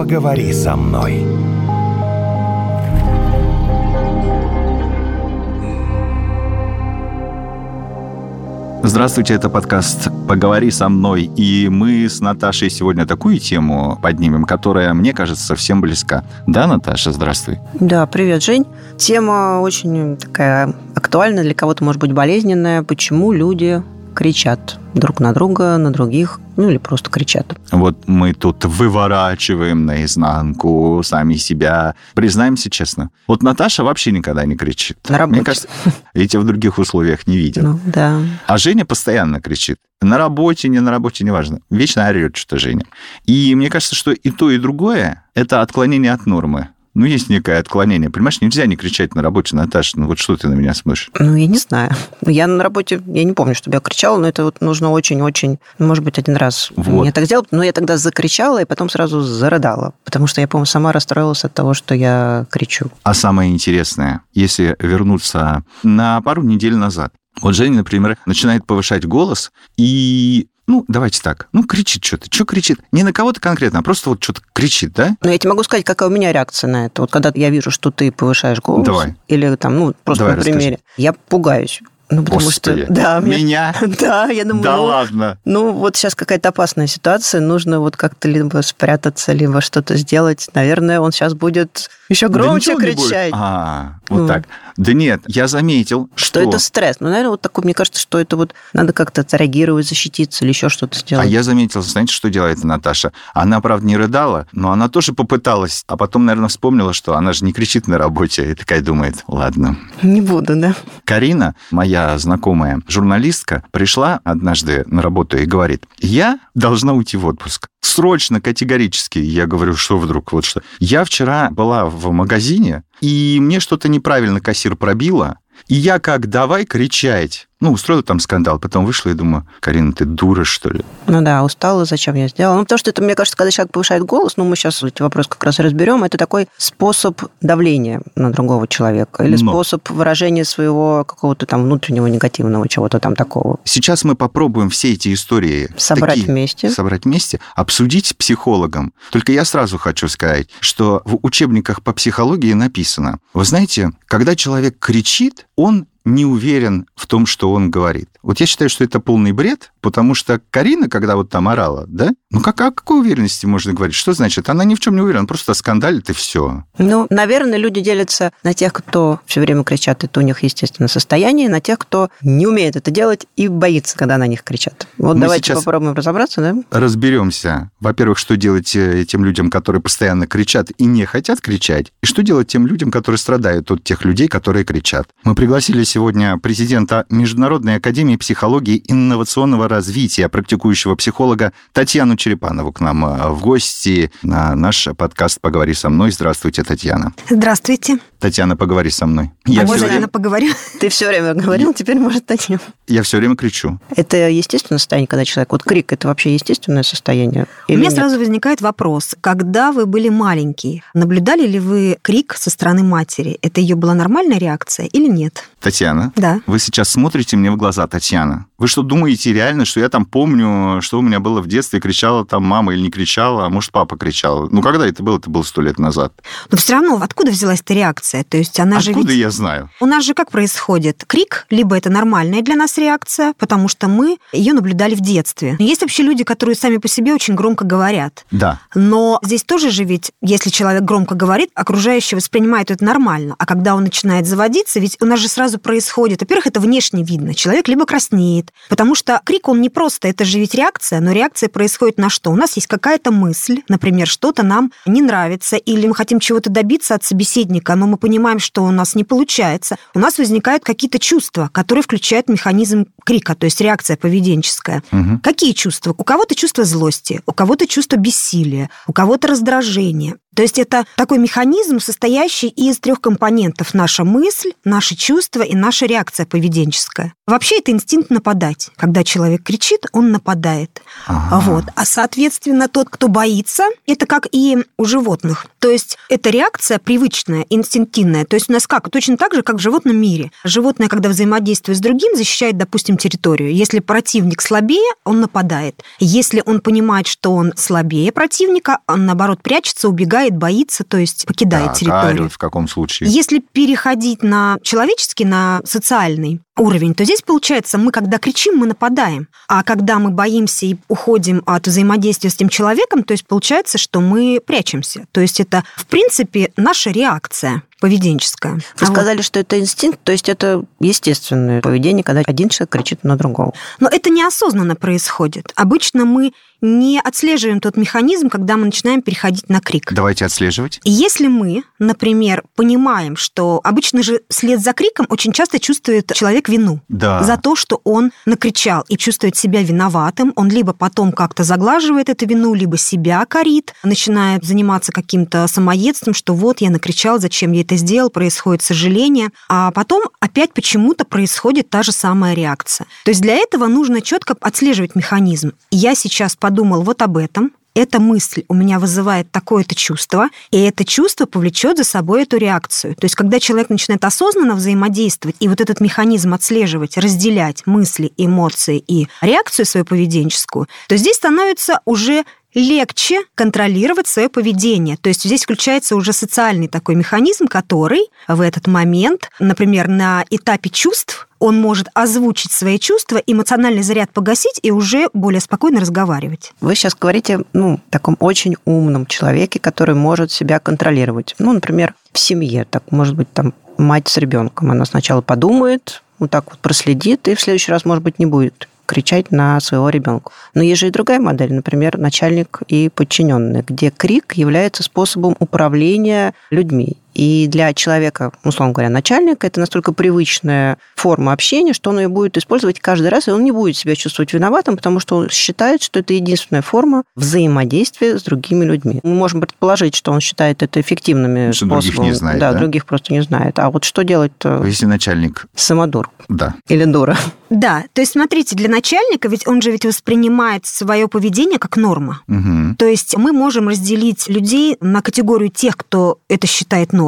поговори со мной. Здравствуйте, это подкаст «Поговори со мной». И мы с Наташей сегодня такую тему поднимем, которая, мне кажется, совсем близка. Да, Наташа, здравствуй. Да, привет, Жень. Тема очень такая актуальная, для кого-то, может быть, болезненная. Почему люди кричат друг на друга, на других, ну или просто кричат. Вот мы тут выворачиваем наизнанку сами себя. Признаемся честно. Вот Наташа вообще никогда не кричит. На работе. Мне кажется, я тебя в других условиях не видел. Ну, да. А Женя постоянно кричит. На работе, не на работе, неважно. Вечно орет что-то Женя. И мне кажется, что и то, и другое – это отклонение от нормы ну, есть некое отклонение. Понимаешь, нельзя не кричать на работе, Наташа, ну вот что ты на меня смотришь? Ну, я не знаю. Я на работе, я не помню, чтобы я кричала, но это вот нужно очень-очень, ну, может быть, один раз вот. я так сделала, но я тогда закричала и потом сразу зарыдала, потому что я, по-моему, сама расстроилась от того, что я кричу. А самое интересное, если вернуться на пару недель назад, вот Женя, например, начинает повышать голос, и ну, давайте так, ну, кричит что-то. Что кричит? Не на кого-то конкретно, а просто вот что-то кричит, да? Ну, я тебе могу сказать, какая у меня реакция на это. Вот когда я вижу, что ты повышаешь голос, Давай. или там, ну, просто Давай, на примере, расскажи. я пугаюсь. Ну, потому Господи. что... Да, Меня? Да, я думаю, Да ну, ладно. Ну, вот сейчас какая-то опасная ситуация, нужно вот как-то либо спрятаться, либо что-то сделать. Наверное, он сейчас будет еще Да громче будет. кричать. А, вот Ну. так. Да нет, я заметил, Что это стресс? Ну, наверное, вот такой, мне кажется, что это вот надо как-то отреагировать, защититься или еще что-то А сделать. я заметил, знаете, что делает Наташа? Она, правда, не рыдала, но она тоже попыталась, а потом, наверное, вспомнила, что она же не кричит на работе, и такая думает, ладно. Не буду, да? Карина, моя знакомая журналистка, пришла однажды на работу и говорит, я должна уйти в отпуск. Срочно, категорически. Я говорю, что вдруг, вот что. Я вчера была в магазине, и мне что-то неправильно кассир пробила, и я как давай кричать. Ну, устроила там скандал, потом вышла и думаю, Карина, ты дура, что ли? Ну да, устала, зачем я сделала? Ну, потому что это, мне кажется, когда человек повышает голос, ну, мы сейчас эти вопросы как раз разберем, это такой способ давления на другого человека или Но. способ выражения своего какого-то там внутреннего негативного чего-то там такого. Сейчас мы попробуем все эти истории Собрать такие- вместе. собрать вместе, обсудить с психологом. Только я сразу хочу сказать, что в учебниках по психологии написано, вы знаете, когда человек кричит, он не уверен в том, что он говорит. Вот я считаю, что это полный бред, потому что Карина, когда вот там орала, да, ну как, о какой уверенности можно говорить? Что значит? Она ни в чем не уверена, просто скандалит и все. Ну, наверное, люди делятся на тех, кто все время кричат, это у них естественно состояние, на тех, кто не умеет это делать и боится, когда на них кричат. Вот Мы давайте попробуем разобраться, да? Разберемся. Во-первых, что делать э, тем людям, которые постоянно кричат и не хотят кричать, и что делать тем людям, которые страдают от тех людей, которые кричат. Мы пригласили сегодня президента Международной академии психологии инновационного развития, практикующего психолога Татьяну Черепанову к нам э, в гости на наш подкаст «Поговори со мной». Здравствуйте, Татьяна. Здравствуйте. Татьяна, поговори со мной. а Я, можно, все, наверное, время, поговорю? Ты все время говорил, теперь может Татьяна. я все время кричу. Это естественное состояние, когда человек... Вот крик, это вообще естественное состояние? У меня нет? сразу возникает вопрос. Когда вы были маленькие, наблюдали ли вы крик со стороны матери? Это ее была нормальная реакция или нет? Татьяна, Да. Вы сейчас смотрите мне в глаза, Татьяна. Вы что, думаете реально, что я там помню, что у меня было в детстве, кричала там мама или не кричала, а может, папа кричал? Ну, когда это было? Это было сто лет назад. Но все равно, откуда взялась эта реакция? То есть она же Откуда я знаю? У нас же как происходит? Крик, либо это нормальная для нас реакция, потому что мы ее наблюдали в детстве. Есть вообще люди, которые сами по себе очень громко говорят. Да. Но здесь тоже же ведь, если человек громко говорит, окружающие воспринимают это нормально. А когда он начинает заводиться, ведь у нас же сразу происходит, во-первых, это внешне видно. Человек либо краснеет, потому что крик, он не просто, это же ведь реакция, но реакция происходит на что? У нас есть какая-то мысль, например, что-то нам не нравится, или мы хотим чего-то добиться от собеседника, но мы понимаем, что у нас не получается. У нас возникают какие-то чувства, которые включают механизм крика, то есть реакция поведенческая. Мгм. Какие чувства? У кого-то чувство злости, у кого-то чувство бессилия, у кого-то раздражение. То есть это такой механизм, состоящий из трех компонентов. Наша мысль, наши чувства и наша реакция поведенческая. Вообще это инстинкт нападать. Когда человек кричит, он нападает. Ага. Вот. А соответственно, тот, кто боится, это как и у животных. То есть это реакция привычная, инстинктивная. То есть у нас как? Точно так же, как в животном мире. Животное, когда взаимодействует с другим, защищает, допустим, территорию. Если противник слабее, он нападает. Если он понимает, что он слабее противника, он, наоборот, прячется, убегает, боится, то есть покидает так, территорию. А в каком случае? Если переходить на человеческий, на социальный, уровень, то здесь получается, мы когда кричим, мы нападаем. А когда мы боимся и уходим от взаимодействия с тем человеком, то есть получается, что мы прячемся. То есть это, в принципе, наша реакция поведенческая. Вы а сказали, вот. что это инстинкт, то есть это естественное поведение, когда один человек кричит на другого. Но это неосознанно происходит. Обычно мы не отслеживаем тот механизм, когда мы начинаем переходить на крик. Давайте отслеживать. Если мы, например, понимаем, что обычно же след за криком очень часто чувствует человек вину да. за то, что он накричал и чувствует себя виноватым, он либо потом как-то заглаживает эту вину, либо себя корит, начинает заниматься каким-то самоедством, что вот я накричал, зачем я это сделал, происходит сожаление, а потом опять почему-то происходит та же самая реакция. То есть для этого нужно четко отслеживать механизм. Я сейчас подумал вот об этом, эта мысль у меня вызывает такое-то чувство, и это чувство повлечет за собой эту реакцию. То есть, когда человек начинает осознанно взаимодействовать и вот этот механизм отслеживать, разделять мысли, эмоции и реакцию свою поведенческую, то здесь становится уже легче контролировать свое поведение. То есть здесь включается уже социальный такой механизм, который в этот момент, например, на этапе чувств, он может озвучить свои чувства, эмоциональный заряд погасить и уже более спокойно разговаривать. Вы сейчас говорите, ну, таком очень умном человеке, который может себя контролировать. Ну, например, в семье, так, может быть, там мать с ребенком, она сначала подумает, вот так вот проследит, и в следующий раз, может быть, не будет кричать на своего ребенка. Но есть же и другая модель, например, начальник и подчиненный, где крик является способом управления людьми. И для человека, условно говоря, начальника, это настолько привычная форма общения, что он ее будет использовать каждый раз, и он не будет себя чувствовать виноватым, потому что он считает, что это единственная форма взаимодействия с другими людьми. Мы можем предположить, что он считает это эффективными что способами. Других не знает, да, да, других просто не знает. А вот что делать Если начальник... Самодур. Да. Или дура. Да, то есть смотрите, для начальника ведь он же ведь воспринимает свое поведение как норма. Угу. То есть мы можем разделить людей на категорию тех, кто это считает нормой,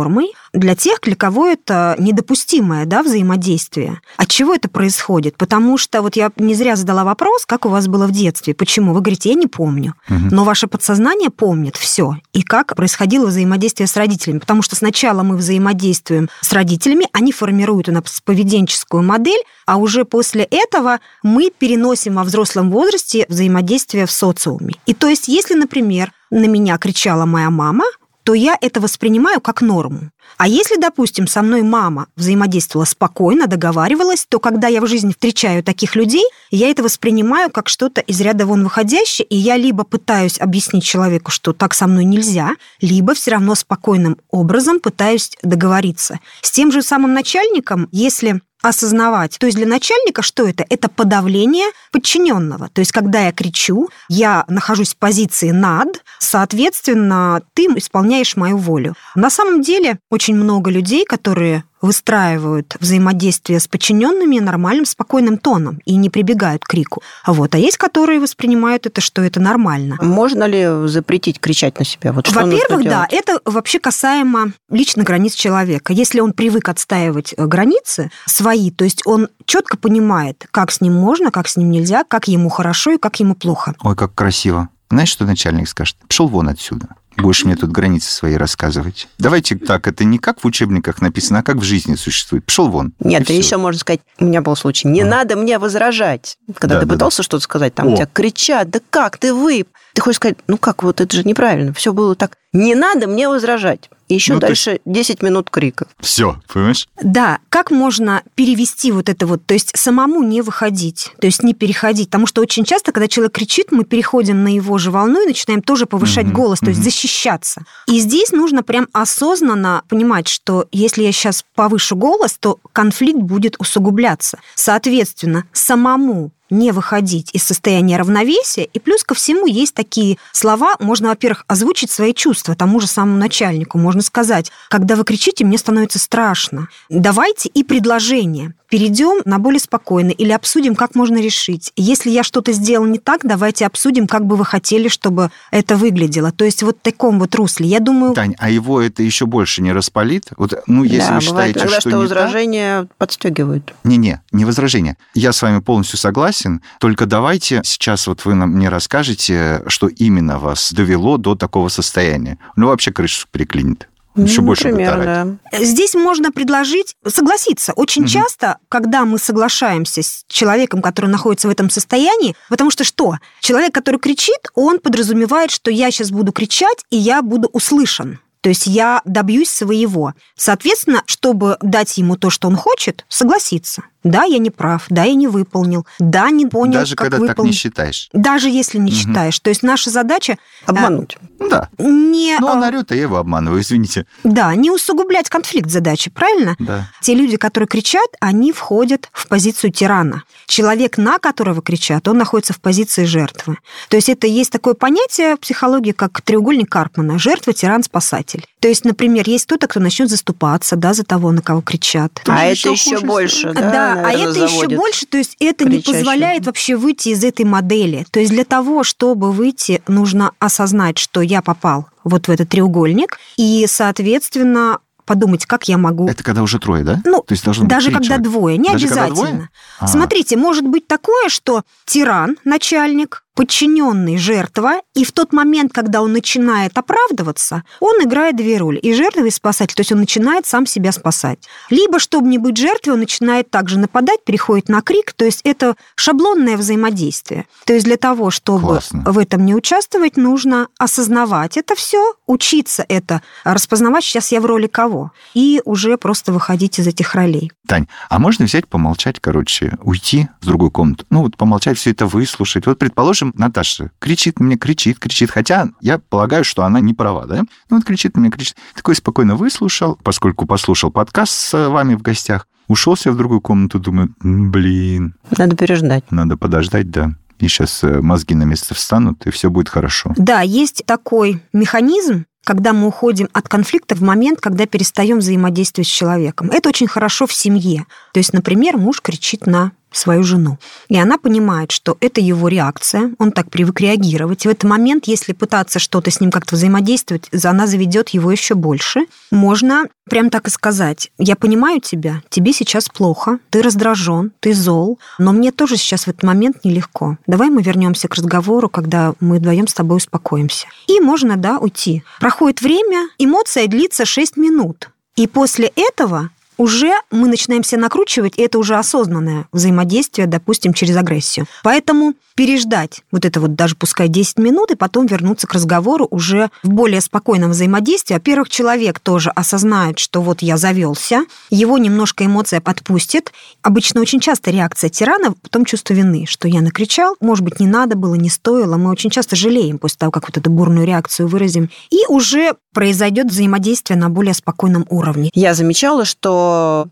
для тех, для кого это недопустимое да, взаимодействие. От чего это происходит? Потому что вот я не зря задала вопрос, как у вас было в детстве, почему? Вы говорите, я не помню. Угу. Но ваше подсознание помнит все. И как происходило взаимодействие с родителями. Потому что сначала мы взаимодействуем с родителями, они формируют у нас поведенческую модель, а уже после этого мы переносим во взрослом возрасте взаимодействие в социуме. И то есть, если, например, на меня кричала моя мама, то я это воспринимаю как норму. А если, допустим, со мной мама взаимодействовала спокойно, договаривалась, то когда я в жизни встречаю таких людей, я это воспринимаю как что-то из ряда вон выходящее, и я либо пытаюсь объяснить человеку, что так со мной нельзя, либо все равно спокойным образом пытаюсь договориться. С тем же самым начальником, если осознавать. То есть для начальника что это? Это подавление подчиненного. То есть когда я кричу, я нахожусь в позиции над, соответственно, ты исполняешь мою волю. На самом деле очень много людей, которые выстраивают взаимодействие с подчиненными нормальным, спокойным тоном и не прибегают к крику. Вот. А есть, которые воспринимают это, что это нормально. Можно ли запретить кричать на себя? Вот Во-первых, да, это вообще касаемо личных границ человека. Если он привык отстаивать э, границы свои, то есть он четко понимает, как с ним можно, как с ним нельзя, как ему хорошо и как ему плохо. Ой, как красиво. Знаешь, что начальник скажет? Пошел вон отсюда. Будешь мне тут границы свои рассказывать. Давайте так, это не как в учебниках написано, а как в жизни существует. Пошел вон. Нет, ты еще можно сказать, у меня был случай, не а. надо мне возражать. Когда да, ты да, пытался да. что-то сказать, там О. тебя кричат, да как ты вы? Ты хочешь сказать, ну как, вот это же неправильно. Все было так. Не надо мне возражать. И еще ну, дальше ты... 10 минут крика. Все, понимаешь? Да, как можно перевести вот это вот, то есть самому не выходить, то есть не переходить, потому что очень часто, когда человек кричит, мы переходим на его же волну и начинаем тоже повышать mm-hmm. голос, то есть mm-hmm. защищаться. И здесь нужно прям осознанно понимать, что если я сейчас повышу голос, то конфликт будет усугубляться. Соответственно, самому не выходить из состояния равновесия. И плюс ко всему есть такие слова, можно, во-первых, озвучить свои чувства тому же самому начальнику. Можно сказать, когда вы кричите, мне становится страшно. Давайте и предложение перейдем на более спокойно или обсудим, как можно решить. Если я что-то сделал не так, давайте обсудим, как бы вы хотели, чтобы это выглядело. То есть вот в таком вот русле. Я думаю... Тань, а его это еще больше не распалит? Вот, ну, если да, вы считаете, иногда, что, что возражения так... подстегивают. Не-не, не возражение. Я с вами полностью согласен. Только давайте сейчас вот вы мне расскажете, что именно вас довело до такого состояния. Ну, вообще крышу переклинит. Еще ну, больше например, да. Здесь можно предложить согласиться. Очень угу. часто, когда мы соглашаемся с человеком, который находится в этом состоянии, потому что что? Человек, который кричит, он подразумевает, что я сейчас буду кричать, и я буду услышан. То есть я добьюсь своего. Соответственно, чтобы дать ему то, что он хочет, согласиться. Да, я не прав, да, я не выполнил, да, не понял, Даже как когда выполнил. так не считаешь. Даже если не угу. считаешь. То есть наша задача... Э, Обмануть. А, да. Не, Но он орет, а я его обманываю, извините. Да, не усугублять конфликт задачи, правильно? Да. Те люди, которые кричат, они входят в позицию тирана. Человек, на которого кричат, он находится в позиции жертвы. То есть это есть такое понятие в психологии, как треугольник Карпмана. Жертва, тиран, спасатель. То есть, например, есть кто-то, кто начнет заступаться да, за того, на кого кричат. А это еще больше, да? Да, а это еще больше, то есть это не позволяет вообще выйти из этой модели. То есть для того, чтобы выйти, нужно осознать, что я попал вот в этот треугольник, и, соответственно, подумать, как я могу... Это когда уже трое, да? Ну, То есть должно даже быть когда человека. двое, не даже обязательно. Двое? А. Смотрите, может быть такое, что тиран, начальник, подчиненный жертва, и в тот момент, когда он начинает оправдываться, он играет две роли, и жертва, и спасатель, то есть он начинает сам себя спасать. Либо, чтобы не быть жертвой, он начинает также нападать, переходит на крик, то есть это шаблонное взаимодействие. То есть для того, чтобы Классно. в этом не участвовать, нужно осознавать это все, учиться это, распознавать, сейчас я в роли кого, и уже просто выходить из этих ролей. Тань, а можно взять, помолчать, короче, уйти в другую комнату, ну вот помолчать, все это выслушать. Вот, предположим, Допустим, Наташа кричит мне, кричит, кричит, хотя я полагаю, что она не права, да? Ну вот кричит мне, кричит. Такой спокойно выслушал, поскольку послушал подкаст с вами в гостях, ушел себе в другую комнату, думаю, блин. Надо переждать. Надо подождать, да и сейчас э, мозги на место встанут, и все будет хорошо. Да, есть такой механизм, когда мы уходим от конфликта в момент, когда перестаем взаимодействовать с человеком. Это очень хорошо в семье. То есть, например, муж кричит на свою жену. И она понимает, что это его реакция, он так привык реагировать. В этот момент, если пытаться что-то с ним как-то взаимодействовать, она заведет его еще больше. Можно прям так и сказать, я понимаю тебя, тебе сейчас плохо, ты раздражен, ты зол, но мне тоже сейчас в этот момент нелегко. Давай мы вернемся к разговору, когда мы вдвоем с тобой успокоимся. И можно, да, уйти. Проходит время, эмоция длится 6 минут. И после этого уже мы начинаем себя накручивать, и это уже осознанное взаимодействие, допустим, через агрессию. Поэтому переждать вот это вот даже пускай 10 минут, и потом вернуться к разговору уже в более спокойном взаимодействии. Во-первых, человек тоже осознает, что вот я завелся, его немножко эмоция подпустит. Обычно очень часто реакция тирана, потом чувство вины, что я накричал, может быть, не надо было, не стоило. Мы очень часто жалеем после того, как вот эту бурную реакцию выразим. И уже произойдет взаимодействие на более спокойном уровне. Я замечала,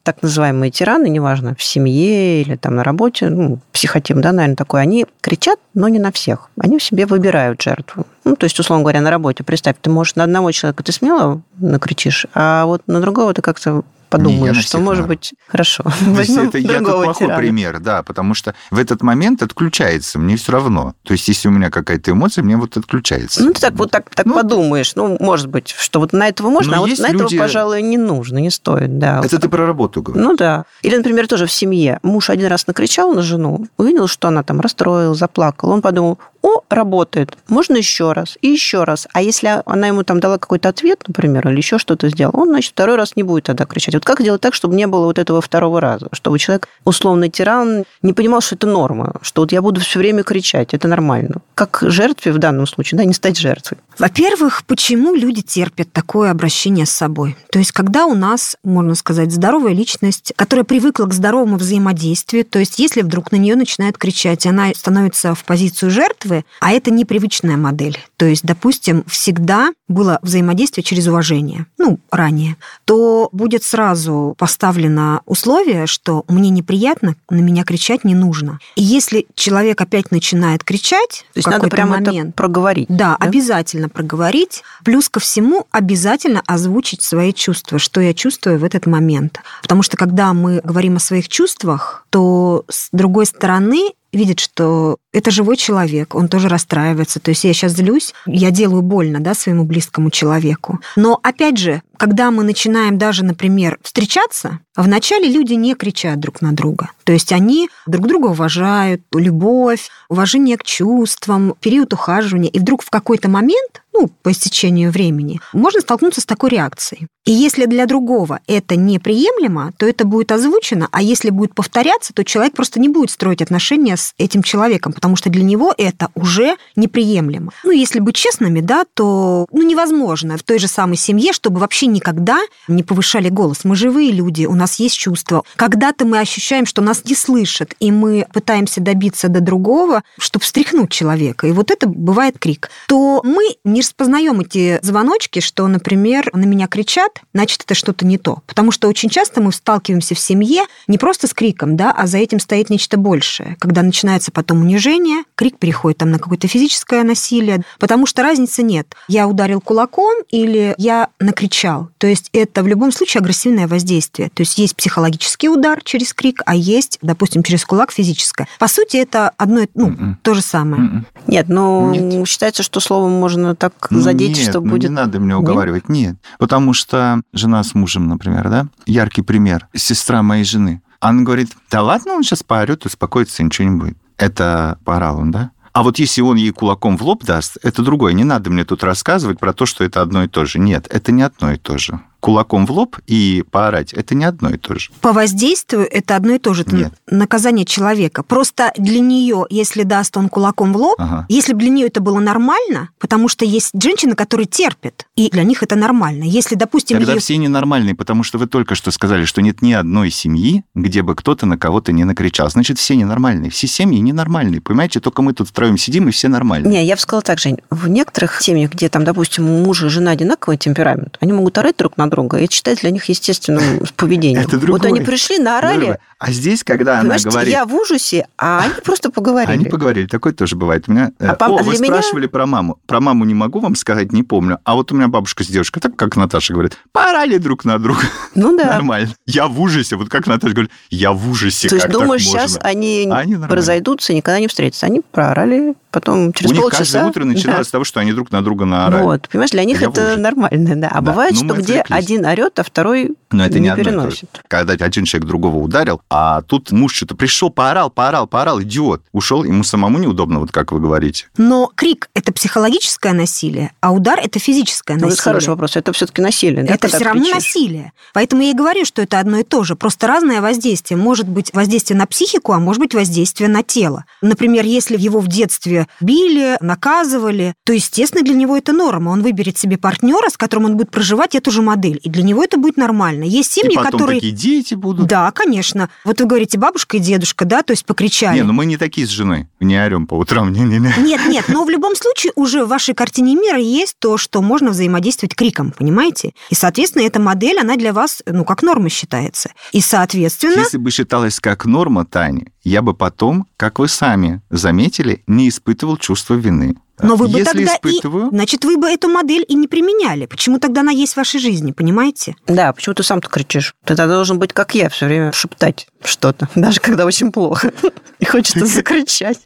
так называемые тираны, неважно, в семье или там на работе, ну, психотип, да, наверное, такой, они кричат, но не на всех. Они в себе выбирают жертву. Ну, то есть, условно говоря, на работе, представь, ты можешь на одного человека ты смело накричишь, а вот на другого ты как-то подумаешь, не, что может быть хорошо. это я тут плохой тирана. пример, да, потому что в этот момент отключается, мне все равно. То есть, если у меня какая-то эмоция, мне вот отключается. Ну, ты так вот так, так ну, подумаешь, ну, может быть, что вот на этого можно, а вот на люди... этого, пожалуй, не нужно, не стоит, да. Это ты про работу говоришь? Ну, да. Или, например, тоже в семье. Муж один раз накричал на жену, увидел, что она там расстроилась, заплакала. Он подумал, о, работает, можно еще раз и еще раз. А если она ему там дала какой-то ответ, например, или еще что-то сделал, он, значит, второй раз не будет тогда кричать. Вот как сделать так, чтобы не было вот этого второго раза? Чтобы человек, условный тиран, не понимал, что это норма, что вот я буду все время кричать, это нормально. Как жертве в данном случае, да, не стать жертвой. Во-первых, почему люди терпят такое обращение с собой? То есть, когда у нас, можно сказать, здоровая личность, которая привыкла к здоровому взаимодействию, то есть, если вдруг на нее начинает кричать, она становится в позицию жертвы, жертвы, а это непривычная модель. То есть, допустим, всегда было взаимодействие через уважение, ну, ранее, то будет сразу поставлено условие, что мне неприятно, на меня кричать не нужно. И если человек опять начинает кричать, то есть надо прямо момент, это проговорить. Да, да, обязательно проговорить. Плюс ко всему обязательно озвучить свои чувства, что я чувствую в этот момент. Потому что когда мы говорим о своих чувствах, то с другой стороны видит, что это живой человек, он тоже расстраивается. То есть я сейчас злюсь, я делаю больно да, своему близкому человеку. Но опять же, когда мы начинаем даже, например, встречаться, вначале люди не кричат друг на друга. То есть они друг друга уважают, любовь, уважение к чувствам, период ухаживания. И вдруг в какой-то момент, ну, по истечению времени, можно столкнуться с такой реакцией. И если для другого это неприемлемо, то это будет озвучено, а если будет повторяться, то человек просто не будет строить отношения с этим человеком, потому что для него это уже неприемлемо. Ну, если быть честными, да, то ну, невозможно в той же самой семье, чтобы вообще никогда не повышали голос. Мы живые люди, у нас есть чувства. Когда-то мы ощущаем, что нас не слышат, и мы пытаемся добиться до другого, чтобы встряхнуть человека. И вот это бывает крик. То мы не распознаем эти звоночки, что, например, на меня кричат, значит, это что-то не то. Потому что очень часто мы сталкиваемся в семье не просто с криком, да, а за этим стоит нечто большее. Когда начинается потом унижение, крик переходит там на какое-то физическое насилие, потому что разницы нет. Я ударил кулаком или я накричал сказал. То есть это в любом случае агрессивное воздействие. То есть есть психологический удар через крик, а есть, допустим, через кулак физическое. По сути, это одно, ну, Mm-mm. То же самое. Mm-mm. Нет, ну, нет. считается, что словом можно так ну, задеть, нет, что ну, будет... не надо мне уговаривать. Нет? нет, потому что жена с мужем, например, да, яркий пример, сестра моей жены, она говорит, да ладно, он сейчас поорет, успокоится, ничего не будет. Это поорал он, да? А вот если он ей кулаком в лоб даст, это другое. Не надо мне тут рассказывать про то, что это одно и то же. Нет, это не одно и то же кулаком в лоб и поорать, это не одно и то же. По воздействию это одно и то же. Это Нет. наказание человека. Просто для нее, если даст он кулаком в лоб, ага. если бы для нее это было нормально, потому что есть женщины, которые терпят, и для них это нормально. Если, допустим... Тогда ее... все ненормальные, потому что вы только что сказали, что нет ни одной семьи, где бы кто-то на кого-то не накричал. Значит, все ненормальные. Все семьи ненормальные. Понимаете, только мы тут втроем сидим, и все нормальные. Не, я бы сказала так, Жень. В некоторых семьях, где там, допустим, у мужа и жена одинаковый темперамент, они могут орать друг на друга. Это считается для них естественным поведением. Это другое. Вот они пришли, наорали. А здесь, когда она говорит... я в ужасе, а они просто поговорили. Они поговорили. Такое тоже бывает. У меня... А, О, вы меня... спрашивали про маму. Про маму не могу вам сказать, не помню. А вот у меня бабушка с девушкой, так как Наташа говорит, поорали друг на друга. Ну да. Нормально. Я в ужасе. Вот как Наташа говорит, я в ужасе. То есть думаешь, сейчас они, они разойдутся, никогда не встретятся. Они проорали, потом через у полчаса... У них каждое утро начиналось да. с того, что они друг на друга наорали. Вот, понимаешь, для них я это нормально, да. А да. бывает, ну, что где один орет, а второй Но это не, не переносит. Когда один человек другого ударил, а тут муж что-то пришел, поорал, поорал, поорал, идиот. Ушел, ему самому неудобно, вот как вы говорите. Но крик – это психологическое насилие, а удар – это физическое ну, насилие. Это хороший вопрос. Это все-таки насилие, да? Это все равно насилие. Поэтому я и говорю, что это одно и то же. Просто разное воздействие. Может быть воздействие на психику, а может быть воздействие на тело. Например, если его в детстве били, наказывали, то, естественно, для него это норма. Он выберет себе партнера, с которым он будет проживать эту же модель. И для него это будет нормально. Есть семьи, и потом которые... такие дети будут. Да, конечно. Вот вы говорите, бабушка и дедушка, да, то есть покричали. Не, ну мы не такие с женой. Не орем по утрам. Не, не, не. Нет, нет, но в любом случае уже в вашей картине мира есть то, что можно взаимодействовать криком, понимаете? И, соответственно, эта модель, она для вас, ну, как норма считается. И, соответственно... Если бы считалась как норма, Таня, я бы потом, как вы сами заметили, не испытывал чувства вины. Но вы бы Если тогда испытываю... и... Значит, вы бы эту модель и не применяли. Почему тогда она есть в вашей жизни, понимаете? Да, почему ты сам-то кричишь? Ты тогда должен быть, как я, все время шептать что-то, даже когда очень плохо. И хочется закричать.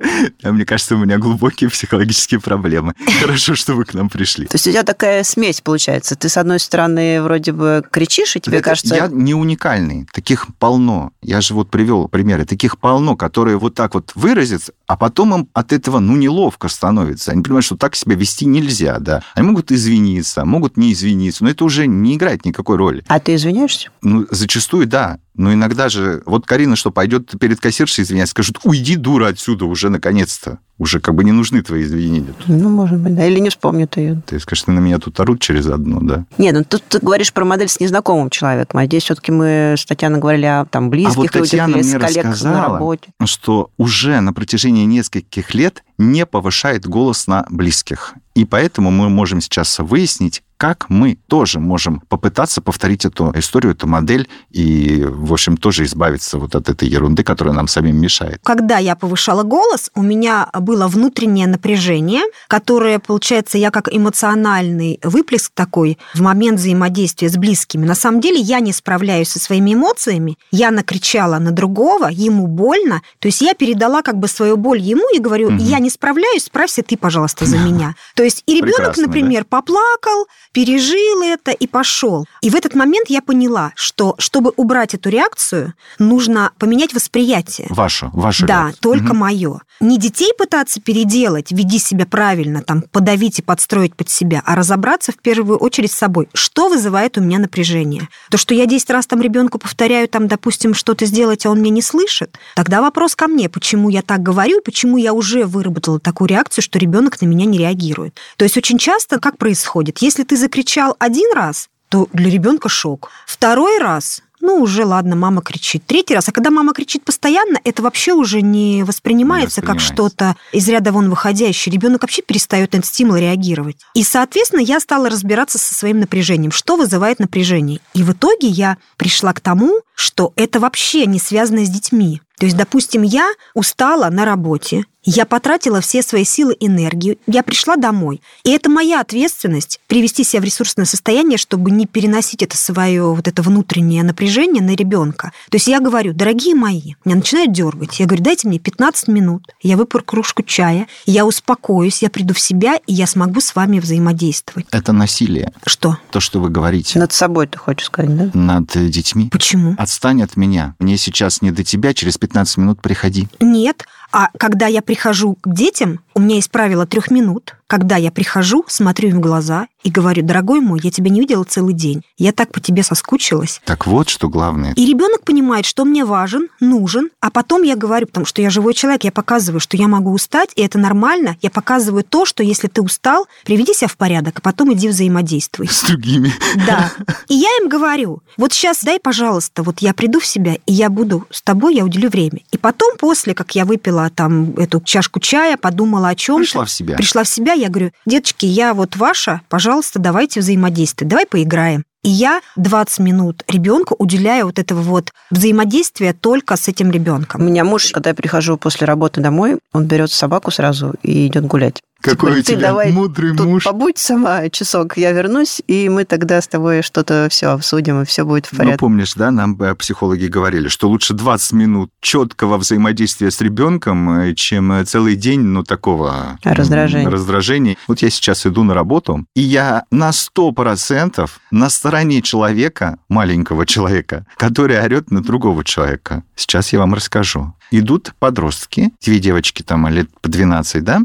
А мне кажется, у меня глубокие психологические проблемы. Хорошо, что вы к нам пришли. То есть у тебя такая смесь получается. Ты, с одной стороны, вроде бы кричишь, и тебе кажется... Я не уникальный. Таких полно. Я же вот привел примеры. Таких полно, которые вот так вот выразятся, а потом им от этого, ну, неловко становится. Они понимают, что так себя вести нельзя, да. Они могут извиниться, могут не извиниться, но это уже не играет никакой роли. А ты извиняешься? Ну, зачастую, да. Но иногда же... Вот Карина что, пойдет перед кассиршей извиняться, скажет, уйди, дура, отсюда уже, наконец-то. Уже как бы не нужны твои извинения. Ну, может быть, да. Или не вспомнит ее. Ты скажешь, на меня тут орут через одно, да? Нет, ну тут ты говоришь про модель с незнакомым человеком, а здесь все-таки мы с Татьяной говорили о там, близких а вот людях Татьяна или с коллег на работе. что уже на протяжении нескольких лет не повышает голос на близких. И поэтому мы можем сейчас выяснить, как мы тоже можем попытаться повторить эту историю, эту модель и, в общем, тоже избавиться вот от этой ерунды, которая нам самим мешает. Когда я повышала голос, у меня было внутреннее напряжение, которое, получается, я как эмоциональный выплеск такой в момент взаимодействия с близкими. На самом деле я не справляюсь со своими эмоциями, я накричала на другого, ему больно, то есть я передала как бы свою боль ему и говорю, угу. я не справляюсь, справься ты, пожалуйста, за меня. То есть и ребенок, например, да? поплакал, пережил это и пошел. И в этот момент я поняла, что чтобы убрать эту реакцию, нужно поменять восприятие. Ваше, ваше. Да, реакция. только угу. мое. Не детей пытаться переделать, веди себя правильно, там, подавить и подстроить под себя, а разобраться в первую очередь с собой. Что вызывает у меня напряжение? То, что я 10 раз там ребенку повторяю, там, допустим, что-то сделать, а он меня не слышит, тогда вопрос ко мне, почему я так говорю, почему я уже выработала такую реакцию, что ребенок на меня не реагирует. То есть очень часто как происходит? Если ты закричал один раз, то для ребенка шок. Второй раз ну, уже ладно, мама кричит. Третий раз, а когда мама кричит постоянно, это вообще уже не воспринимается, не воспринимается. как что-то из ряда вон выходящее. Ребенок вообще перестает на этот стимул реагировать. И, соответственно, я стала разбираться со своим напряжением, что вызывает напряжение. И в итоге я пришла к тому, что это вообще не связано с детьми. То есть, допустим, я устала на работе, я потратила все свои силы, энергию, я пришла домой. И это моя ответственность привести себя в ресурсное состояние, чтобы не переносить это свое вот это внутреннее напряжение на ребенка. То есть я говорю, дорогие мои, меня начинают дергать. Я говорю, дайте мне 15 минут, я выпью кружку чая, я успокоюсь, я приду в себя, и я смогу с вами взаимодействовать. Это насилие. Что? То, что вы говорите. Над собой ты хочешь сказать, да? Над детьми. Почему? Отстань от меня. Мне сейчас не до тебя, через 15 минут приходи. Нет. А когда я прихожу к детям, у меня есть правило трех минут. Когда я прихожу, смотрю им в глаза и говорю, дорогой мой, я тебя не видела целый день. Я так по тебе соскучилась. Так вот, что главное. И ребенок понимает, что мне важен, нужен, а потом я говорю, потому что я живой человек, я показываю, что я могу устать, и это нормально. Я показываю то, что если ты устал, приведи себя в порядок, а потом иди взаимодействуй. С другими. Да. И я им говорю, вот сейчас дай, пожалуйста, вот я приду в себя, и я буду с тобой, я уделю время. И потом, после, как я выпила там эту чашку чая, подумала о чем Пришла в себя. Пришла в себя, я говорю, деточки, я вот ваша, пожалуйста, давайте взаимодействовать, давай поиграем. И я 20 минут ребенку уделяю вот этого вот взаимодействия только с этим ребенком. У меня муж, когда я прихожу после работы домой, он берет собаку сразу и идет гулять. Какой типа, у тебя давай мудрый тут муж. Побудь сама часок, я вернусь, и мы тогда с тобой что-то все обсудим, и все будет в порядке. Ну, помнишь, да, нам э, психологи говорили, что лучше 20 минут четкого взаимодействия с ребенком, э, чем э, целый день, ну, такого... Раздражения. Раздражения. Вот я сейчас иду на работу, и я на 100% на стороне человека, маленького человека, который орет на другого человека. Сейчас я вам расскажу. Идут подростки, две девочки там лет по 12, да,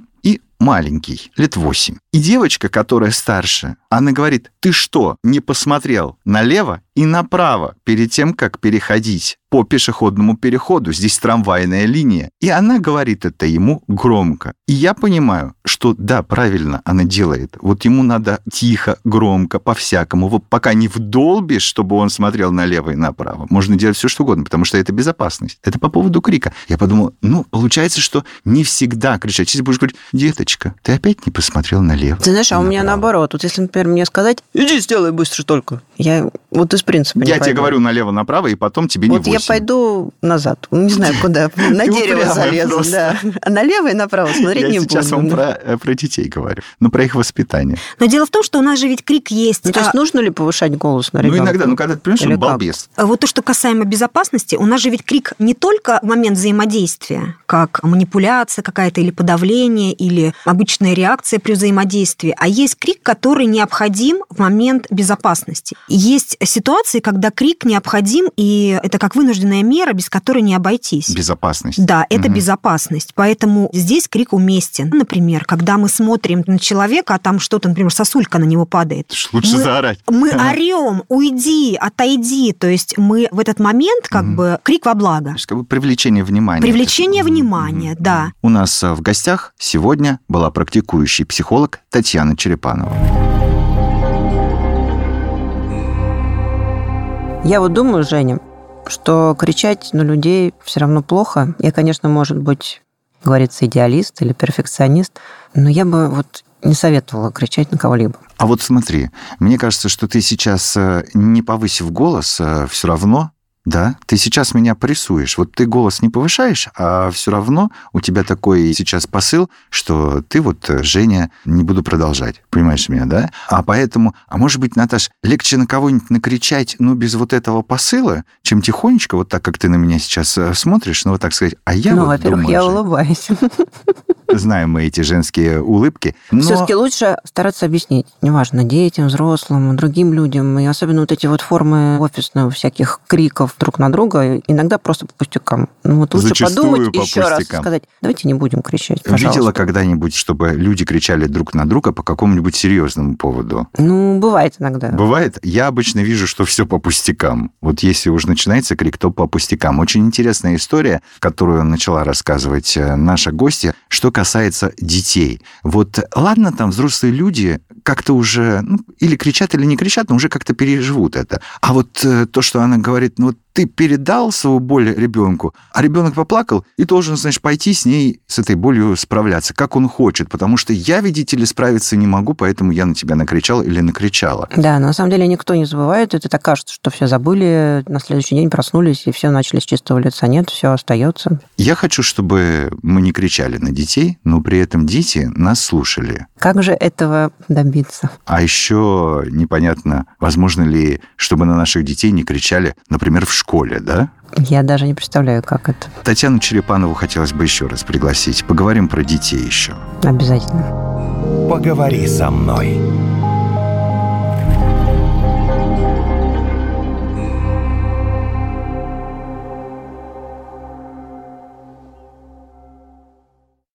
маленький, лет 8. И девочка, которая старше, она говорит, ты что, не посмотрел налево и направо перед тем, как переходить по пешеходному переходу? Здесь трамвайная линия. И она говорит это ему громко. И я понимаю, что да, правильно она делает. Вот ему надо тихо, громко, по-всякому. Вот пока не вдолбишь, чтобы он смотрел налево и направо. Можно делать все, что угодно, потому что это безопасность. Это по поводу крика. Я подумал, ну, получается, что не всегда кричать. Если будешь говорить, деточка, ты опять не посмотрел налево. Ты знаешь, а у меня наоборот. Вот если, например, мне сказать, иди сделай быстро только. Я вот из принципа Я тебе говорю налево-направо, и потом тебе не Вот я пойду назад. Не знаю, куда. На дерево залезу. Да. А налево и направо смотреть не буду. Я сейчас вам э, про детей говорю. Ну, про их воспитание. Но дело в том, что у нас же ведь крик есть. Ну, то есть а нужно ли повышать голос на ребенка? Ну, иногда. Ну, когда ты понимаешь, он балбес. А вот то, что касаемо безопасности, у нас же ведь крик не только в момент взаимодействия, как манипуляция какая-то или подавление, или обычная реакция при взаимодействии, а есть крик, который необходим в момент безопасности. Есть ситуации, когда крик необходим, и это как вынужденная мера, без которой не обойтись. Безопасность. Да, это угу. безопасность. Поэтому здесь крик уместен. Например, когда мы смотрим на человека, а там что-то, например, сосулька на него падает. Лучше мы, заорать. Мы орем, уйди, отойди. То есть мы в этот момент как угу. бы крик во благо. Как бы привлечение внимания. Привлечение внимания, угу. да. У нас в гостях сегодня была практикующий психолог Татьяна Черепанова. Я вот думаю, Женя, что кричать на людей все равно плохо. Я, конечно, может быть, говорится, идеалист или перфекционист, но я бы вот не советовала кричать на кого-либо. А вот смотри, мне кажется, что ты сейчас, э, не повысив голос, э, все равно да, ты сейчас меня прессуешь. Вот ты голос не повышаешь, а все равно у тебя такой сейчас посыл, что ты вот, э, Женя, не буду продолжать. Понимаешь меня, да? А поэтому, а может быть, Наташ, легче на кого-нибудь накричать, ну, без вот этого посыла, чем тихонечко, вот так, как ты на меня сейчас смотришь, ну, вот так сказать, а я Ну, вот во-первых, думаю, я улыбаюсь. Знаем мы эти женские улыбки. Но... Все-таки лучше стараться объяснить, неважно, детям, взрослым, другим людям, и особенно вот эти вот формы офисных всяких криков друг на друга, иногда просто по пустякам. Ну вот лучше Зачастую подумать по еще раз, пустякам. сказать, давайте не будем кричать, пожалуйста. Видела когда-нибудь, чтобы люди кричали друг на друга по какому-нибудь серьезному поводу? Ну, бывает иногда. Бывает. Я обычно вижу, что все по пустякам. Вот если уж начинается крик, то по пустякам. Очень интересная история, которую начала рассказывать э, наша гостья, что касается детей. Вот ладно, там взрослые люди как-то уже ну, или кричат, или не кричат, но уже как-то переживут это. А вот э, то, что она говорит, ну вот ты передал свою боль ребенку, а ребенок поплакал и должен, значит, пойти с ней, с этой болью справляться, как он хочет, потому что я, видите ли, справиться не могу, поэтому я на тебя накричал или накричала. Да, но на самом деле никто не забывает. Это так кажется, что все забыли, на следующий день проснулись, и все начали с чистого лица. Нет, все остается. Я хочу, чтобы мы не кричали на детей, но при этом дети нас слушали. Как же этого добиться? А еще непонятно, возможно ли, чтобы на наших детей не кричали, например, в школе, да? Я даже не представляю, как это. Татьяну Черепанову хотелось бы еще раз пригласить. Поговорим про детей еще. Обязательно. Поговори со мной.